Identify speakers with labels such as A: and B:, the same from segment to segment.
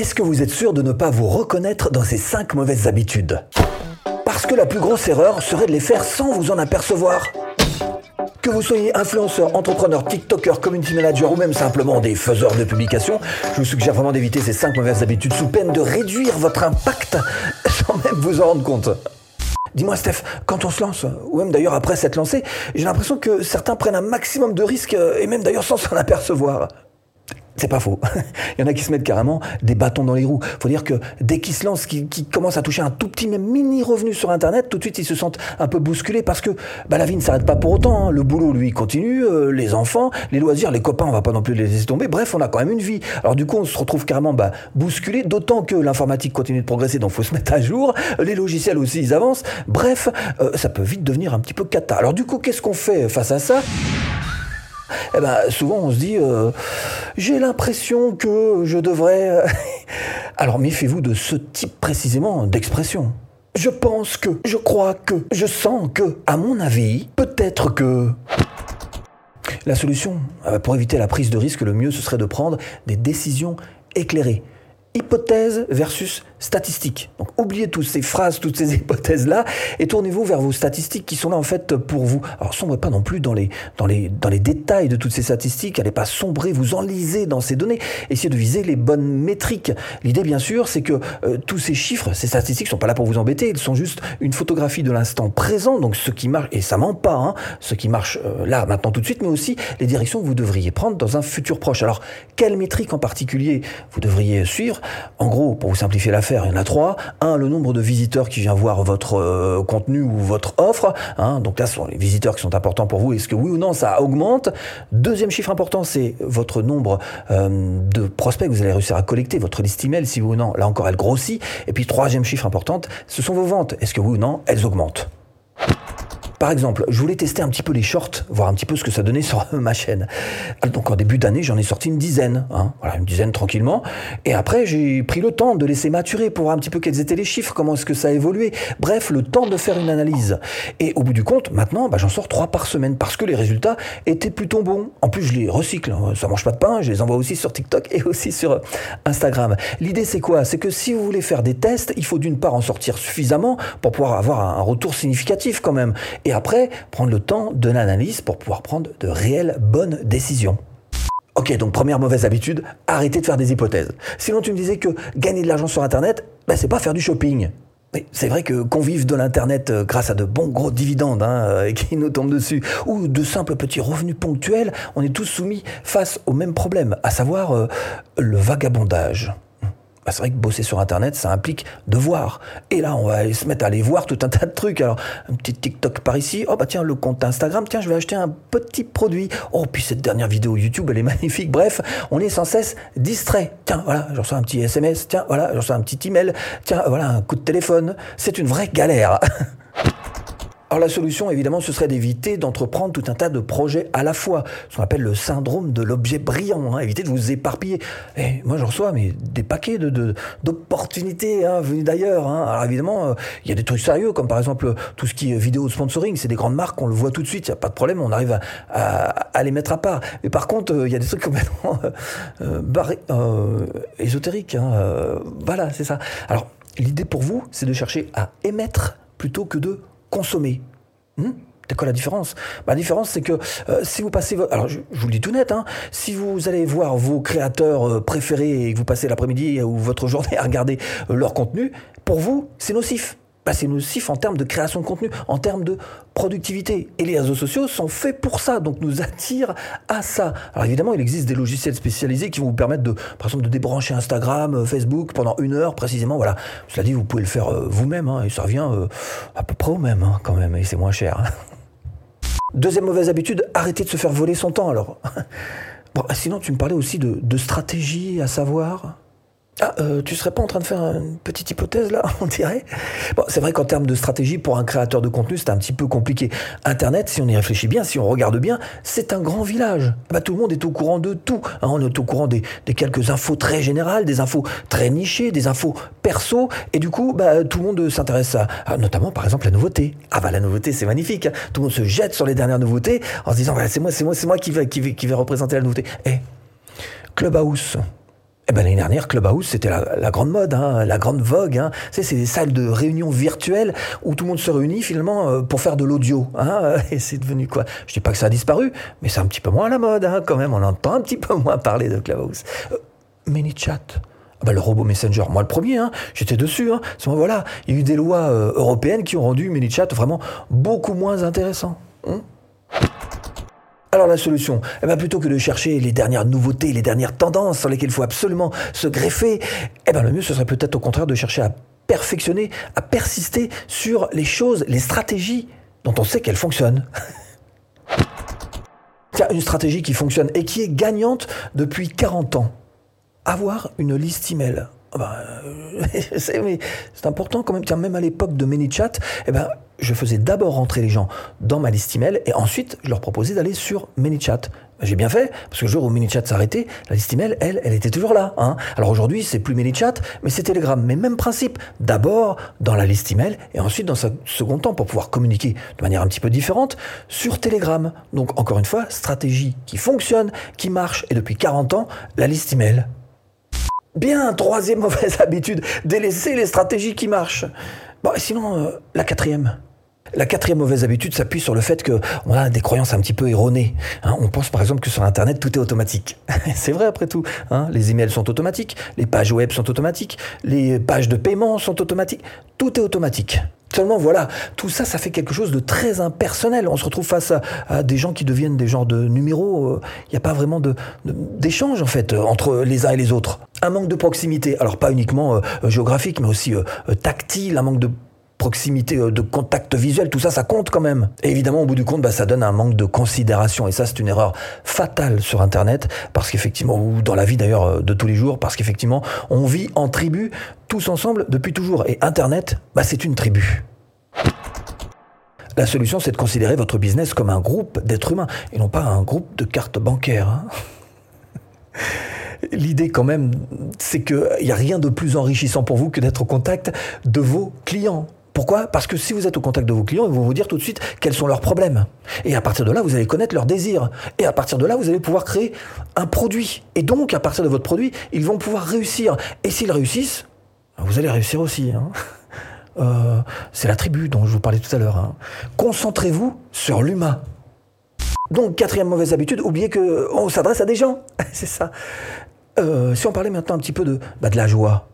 A: Est-ce que vous êtes sûr de ne pas vous reconnaître dans ces 5 mauvaises habitudes? Parce que la plus grosse erreur serait de les faire sans vous en apercevoir. Que vous soyez influenceur, entrepreneur, TikToker, community manager ou même simplement des faiseurs de publications, je vous suggère vraiment d'éviter ces 5 mauvaises habitudes sous peine de réduire votre impact sans même vous en rendre compte. Dis-moi Steph, quand on se lance, ou même d'ailleurs après s'être lancé, j'ai l'impression que certains prennent un maximum de risques et même d'ailleurs sans s'en apercevoir. C'est pas faux. Il y en a qui se mettent carrément des bâtons dans les roues. Faut dire que dès qu'ils se lancent, qu'ils commencent à toucher un tout petit mini revenu sur Internet, tout de suite ils se sentent un peu bousculés parce que bah, la vie ne s'arrête pas pour autant. Hein. Le boulot, lui, continue, euh, les enfants, les loisirs, les copains, on va pas non plus les laisser tomber. Bref, on a quand même une vie. Alors du coup, on se retrouve carrément bah, bousculé, d'autant que l'informatique continue de progresser, donc faut se mettre à jour. Les logiciels aussi, ils avancent. Bref, euh, ça peut vite devenir un petit peu cata. Alors du coup, qu'est-ce qu'on fait face à ça? Eh ben, souvent on se dit, euh, j'ai l'impression que je devrais... Euh, Alors méfiez-vous de ce type précisément d'expression. Je pense que, je crois que, je sens que, à mon avis, peut-être que... La solution, euh, pour éviter la prise de risque, le mieux ce serait de prendre des décisions éclairées. Hypothèse versus statistiques. Donc oubliez toutes ces phrases, toutes ces hypothèses-là, et tournez-vous vers vos statistiques qui sont là en fait pour vous. Alors sombrez pas non plus dans les, dans les, dans les détails de toutes ces statistiques, allez pas sombrer, vous enlisez dans ces données, essayez de viser les bonnes métriques. L'idée bien sûr, c'est que euh, tous ces chiffres, ces statistiques sont pas là pour vous embêter, ils sont juste une photographie de l'instant présent, donc ce qui marche, et ça ment pas, hein, ce qui marche euh, là, maintenant, tout de suite, mais aussi les directions que vous devriez prendre dans un futur proche. Alors, quelle métrique en particulier vous devriez suivre En gros, pour vous simplifier l'affaire, il y en a trois. Un, le nombre de visiteurs qui vient voir votre euh, contenu ou votre offre. Hein. donc là, ce sont les visiteurs qui sont importants pour vous. Est-ce que oui ou non, ça augmente? Deuxième chiffre important, c'est votre nombre euh, de prospects que vous allez réussir à collecter, votre liste email, si oui ou non. Là encore, elle grossit. Et puis, troisième chiffre important, ce sont vos ventes. Est-ce que oui ou non, elles augmentent? Par exemple, je voulais tester un petit peu les shorts, voir un petit peu ce que ça donnait sur ma chaîne. Donc en début d'année, j'en ai sorti une dizaine, hein. voilà, une dizaine tranquillement. Et après, j'ai pris le temps de laisser maturer pour voir un petit peu quels étaient les chiffres, comment est-ce que ça a évolué. Bref, le temps de faire une analyse. Et au bout du compte, maintenant, bah, j'en sors trois par semaine parce que les résultats étaient plutôt bons. En plus, je les recycle, hein. ça mange pas de pain, je les envoie aussi sur TikTok et aussi sur Instagram. L'idée, c'est quoi? C'est que si vous voulez faire des tests, il faut d'une part en sortir suffisamment pour pouvoir avoir un retour significatif quand même après prendre le temps de l'analyse pour pouvoir prendre de réelles bonnes décisions. Ok, donc première mauvaise habitude, arrêtez de faire des hypothèses. Sinon tu me disais que gagner de l'argent sur Internet, ben, c'est pas faire du shopping. Mais c'est vrai que qu'on vive de l'Internet euh, grâce à de bons gros dividendes hein, euh, qui nous tombent dessus, ou de simples petits revenus ponctuels, on est tous soumis face au même problème, à savoir euh, le vagabondage. Bah, c'est vrai que bosser sur Internet, ça implique de voir. Et là, on va se mettre à aller voir tout un tas de trucs. Alors, un petit TikTok par ici. Oh, bah tiens, le compte Instagram. Tiens, je vais acheter un petit produit. Oh, puis cette dernière vidéo YouTube, elle est magnifique. Bref, on est sans cesse distrait. Tiens, voilà, je reçois un petit SMS. Tiens, voilà, je reçois un petit email. Tiens, voilà, un coup de téléphone. C'est une vraie galère. Alors la solution, évidemment, ce serait d'éviter d'entreprendre tout un tas de projets à la fois, ce qu'on appelle le syndrome de l'objet brillant, hein. éviter de vous éparpiller. Et eh, moi, je reçois mais, des paquets de, d'opportunités hein, venues d'ailleurs. Hein. Alors évidemment, euh, il y a des trucs sérieux, comme par exemple tout ce qui est vidéo sponsoring, c'est des grandes marques, on le voit tout de suite, il n'y a pas de problème, on arrive à, les mettre à part. Mais par contre, euh, il y a des trucs complètement euh, euh ésotériques. voilà, c'est ça. Alors, l'idée pour vous, c'est de chercher à émettre plutôt que de consommer. Hmm? C'est quoi la différence? Bah, La différence, c'est que euh, si vous passez... Alors, je, vous le dis tout net, hein, si vous allez voir vos créateurs euh, préférés et que vous passez l'après-midi ou votre journée à regarder euh, leur contenu, pour vous, c'est nocif. C'est nocif en termes de création de contenu, en termes de productivité. Et les réseaux sociaux sont faits pour ça, donc nous attirent à ça. Alors évidemment, il existe des logiciels spécialisés qui vont vous permettre de, par exemple, de débrancher Instagram, euh, Facebook pendant une heure précisément. Voilà. Cela dit, vous pouvez le faire euh, vous-même, hein, et ça revient euh, à peu près au même hein, quand même, et c'est moins cher. Deuxième mauvaise habitude, arrêtez de se faire voler son temps alors. Bon, sinon, tu me parlais aussi de stratégie à savoir. Ah, euh, tu serais pas en train de faire une petite hypothèse là, on dirait? Bon, c'est vrai qu'en termes de stratégie, pour un créateur de contenu, c'est un petit peu compliqué. Internet, si on y réfléchit bien, si on regarde bien, c'est un grand village. Bah, tout le monde est au courant de tout. Hein. on est au courant des, quelques infos très générales, des infos très nichées, des infos perso, et du coup, bah, tout le monde s'intéresse à, notamment par exemple la nouveauté. Ah bah la nouveauté, c'est magnifique. Hein. Tout le monde se jette sur les dernières nouveautés en se disant, c'est moi, c'est moi, c'est moi qui vais, qui, qui vais représenter la nouveauté. Eh, Clubhouse Eh ben, l'année dernière, Clubhouse, c'était la, grande mode, hein, la grande vogue. Hein. c'est des salles de réunion virtuelles où tout le monde se réunit finalement euh, pour faire de l'audio. Hein, et c'est devenu quoi? Je dis pas que ça a disparu, mais c'est un petit peu moins à la mode quand même. On entend un petit peu moins parler de Clubhouse. Euh, ManyChat. Ah ben, le robot Messenger, moi le premier, j'étais dessus. Hein. Voilà, il y a eu des lois euh, européennes qui ont rendu ManyChat vraiment beaucoup moins intéressant. Alors la solution, eh ben plutôt que de chercher les dernières nouveautés, les dernières tendances sur lesquelles il faut absolument se greffer, eh ben le mieux ce serait peut-être au contraire de chercher à perfectionner, à persister sur les choses, les stratégies dont on sait qu'elles fonctionnent. Tiens, une stratégie qui fonctionne et qui est gagnante depuis 40 ans. Avoir une liste email. Ah ben, euh, c'est important quand même. Tiens, même à l'époque de ManyChat, eh ben, je faisais d'abord rentrer les gens dans ma liste email et ensuite je leur proposais d'aller sur ManyChat. J'ai bien fait, parce que le jour où ManyChat s'arrêtait, la liste email, elle, elle était toujours là. Hein. Alors aujourd'hui, c'est plus ManyChat, mais c'est Telegram. Mais même principe. D'abord dans la liste email et ensuite dans un second temps pour pouvoir communiquer de manière un petit peu différente sur Telegram. Donc encore une fois, stratégie qui fonctionne, qui marche et depuis 40 ans, la liste email. Bien, troisième mauvaise habitude, délaisser les stratégies qui marchent. Bon, sinon, euh, la quatrième. La quatrième mauvaise habitude s'appuie sur le fait qu'on a des croyances un petit peu erronées. Hein. on pense par exemple que sur Internet, tout est automatique. c'est vrai après tout. Hein. les emails sont automatiques, les pages web sont automatiques, les pages de paiement sont automatiques. Tout est automatique. Seulement voilà, tout ça, ça fait quelque chose de très impersonnel. On se retrouve face à, des gens qui deviennent des genres de numéros. Il n'y a pas vraiment d'échange en fait entre les uns et les autres. Un manque de proximité, alors pas uniquement euh, géographique, mais aussi euh, tactile, un manque de proximité, euh, de contact visuel, tout ça, ça compte quand même. Et évidemment, au bout du compte, bah, ça donne un manque de considération. Et ça, c'est une erreur fatale sur Internet, parce qu'effectivement, ou dans la vie d'ailleurs euh, de tous les jours, parce qu'effectivement, on vit en tribu, tous ensemble, depuis toujours. Et Internet, bah, c'est une tribu. La solution, c'est de considérer votre business comme un groupe d'êtres humains, et non pas un groupe de cartes bancaires. Hein. L'idée quand même, c'est qu'il n'y a rien de plus enrichissant pour vous que d'être au contact de vos clients. Pourquoi? Parce que si vous êtes au contact de vos clients, ils vont vous dire tout de suite quels sont leurs problèmes. Et à partir de là, vous allez connaître leurs désirs. Et à partir de là, vous allez pouvoir créer un produit. Et donc, à partir de votre produit, ils vont pouvoir réussir. Et s'ils réussissent, vous allez réussir aussi. Hein. Euh, c'est la tribu dont je vous parlais tout à l'heure. Hein. Concentrez-vous sur l'humain. Donc, quatrième mauvaise habitude, oubliez qu'on s'adresse à des gens. c'est ça. Euh, si on parlait maintenant un petit peu de, bah, de la joie.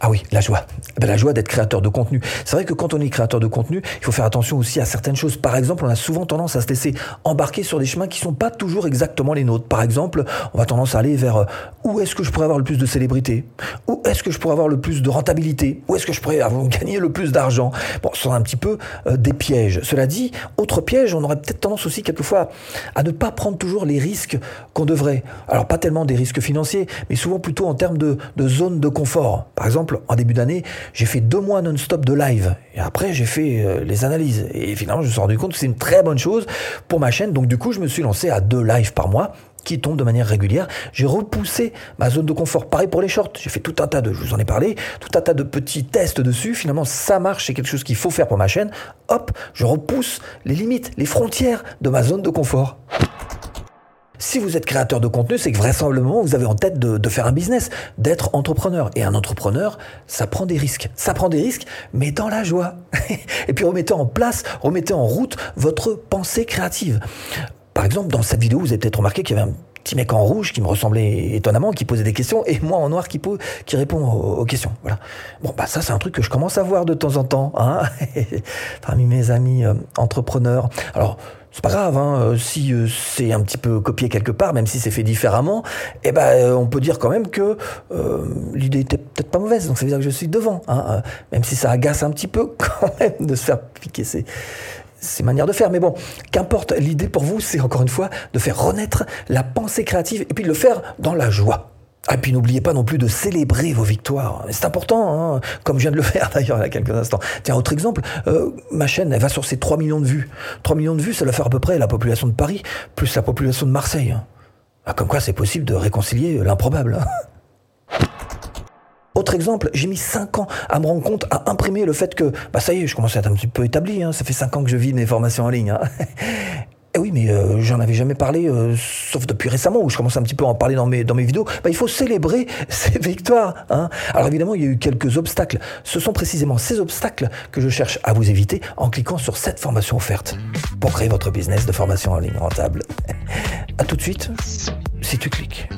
A: Ah oui, la joie. Ben, la joie d'être créateur de contenu. C'est vrai que quand on est créateur de contenu, il faut faire attention aussi à certaines choses. Par exemple, on a souvent tendance à se laisser embarquer sur des chemins qui sont pas toujours exactement les nôtres. Par exemple, on va tendance à aller vers euh, où est-ce que je pourrais avoir le plus de célébrité Où est-ce que je pourrais avoir le plus de rentabilité? Où est-ce que je pourrais avoir, gagner le plus d'argent? Bon, ce sont un petit peu euh, des pièges. Cela dit, autre piège, on aurait peut-être tendance aussi quelquefois à ne pas prendre toujours les risques qu'on devrait. Alors pas tellement des risques financiers, mais souvent plutôt en termes de, de zone de confort. Par exemple, en début d'année, j'ai fait deux mois non-stop de live. Et après, j'ai fait euh, les analyses. Et finalement, je me suis rendu compte que c'est une très bonne chose pour ma chaîne. Donc du coup, je me suis lancé à deux lives par mois qui tombent de manière régulière. J'ai repoussé ma zone de confort. Pareil pour les shorts. J'ai fait tout un tas de, je vous en ai parlé, tout un tas de petits tests dessus. Finalement, ça marche. C'est quelque chose qu'il faut faire pour ma chaîne. Hop, je repousse les limites, les frontières de ma zone de confort. Si vous êtes créateur de contenu, c'est que vraisemblablement vous avez en tête de, faire un business, d'être entrepreneur. Et un entrepreneur, ça prend des risques. Ça prend des risques, mais dans la joie. Et puis remettez en place, remettez en route votre pensée créative. Par exemple, dans cette vidéo, vous avez peut-être remarqué qu'il y avait un petit mec en rouge qui me ressemblait étonnamment, qui posait des questions, et moi en noir qui, qui répond aux, questions. Voilà. Bon, bah ça c'est un truc que je commence à voir de temps en temps, hein, parmi mes amis euh, entrepreneurs. Alors, c'est pas grave, hein, euh, si euh, c'est un petit peu copié quelque part, même si c'est fait différemment, eh ben, on peut dire quand même que l'idée était peut-être pas mauvaise, donc ça veut dire que je suis devant, hein, même si ça agace un petit peu quand même de se faire piquer ces, ces manières de faire. Mais bon, qu'importe, l'idée pour vous, c'est encore une fois de faire renaître la pensée créative et puis de le faire dans la joie. Et puis n'oubliez pas non plus de célébrer vos victoires. C'est important, hein, comme je viens de le faire d'ailleurs il y a quelques instants. Tiens, autre exemple, euh, ma chaîne, elle va sur ses 3 millions de vues. 3 millions de vues, ça doit faire à peu près la population de Paris, plus la population de Marseille. Ah, comme quoi c'est possible de réconcilier l'improbable. Autre exemple, j'ai mis 5 ans à me rendre compte, à imprimer le fait que, bah ça y est, je commence à être un petit peu établi, hein, ça fait 5 ans que je vis mes formations en ligne. Hein. Eh oui, mais euh, j'en avais jamais parlé, euh, sauf depuis récemment, où je commence un petit peu à en parler dans mes, dans mes vidéos. Bah, il faut célébrer ces victoires. Hein. Alors évidemment, il y a eu quelques obstacles. Ce sont précisément ces obstacles que je cherche à vous éviter en cliquant sur cette formation offerte pour créer votre business de formation en ligne rentable. À tout de suite, si tu cliques.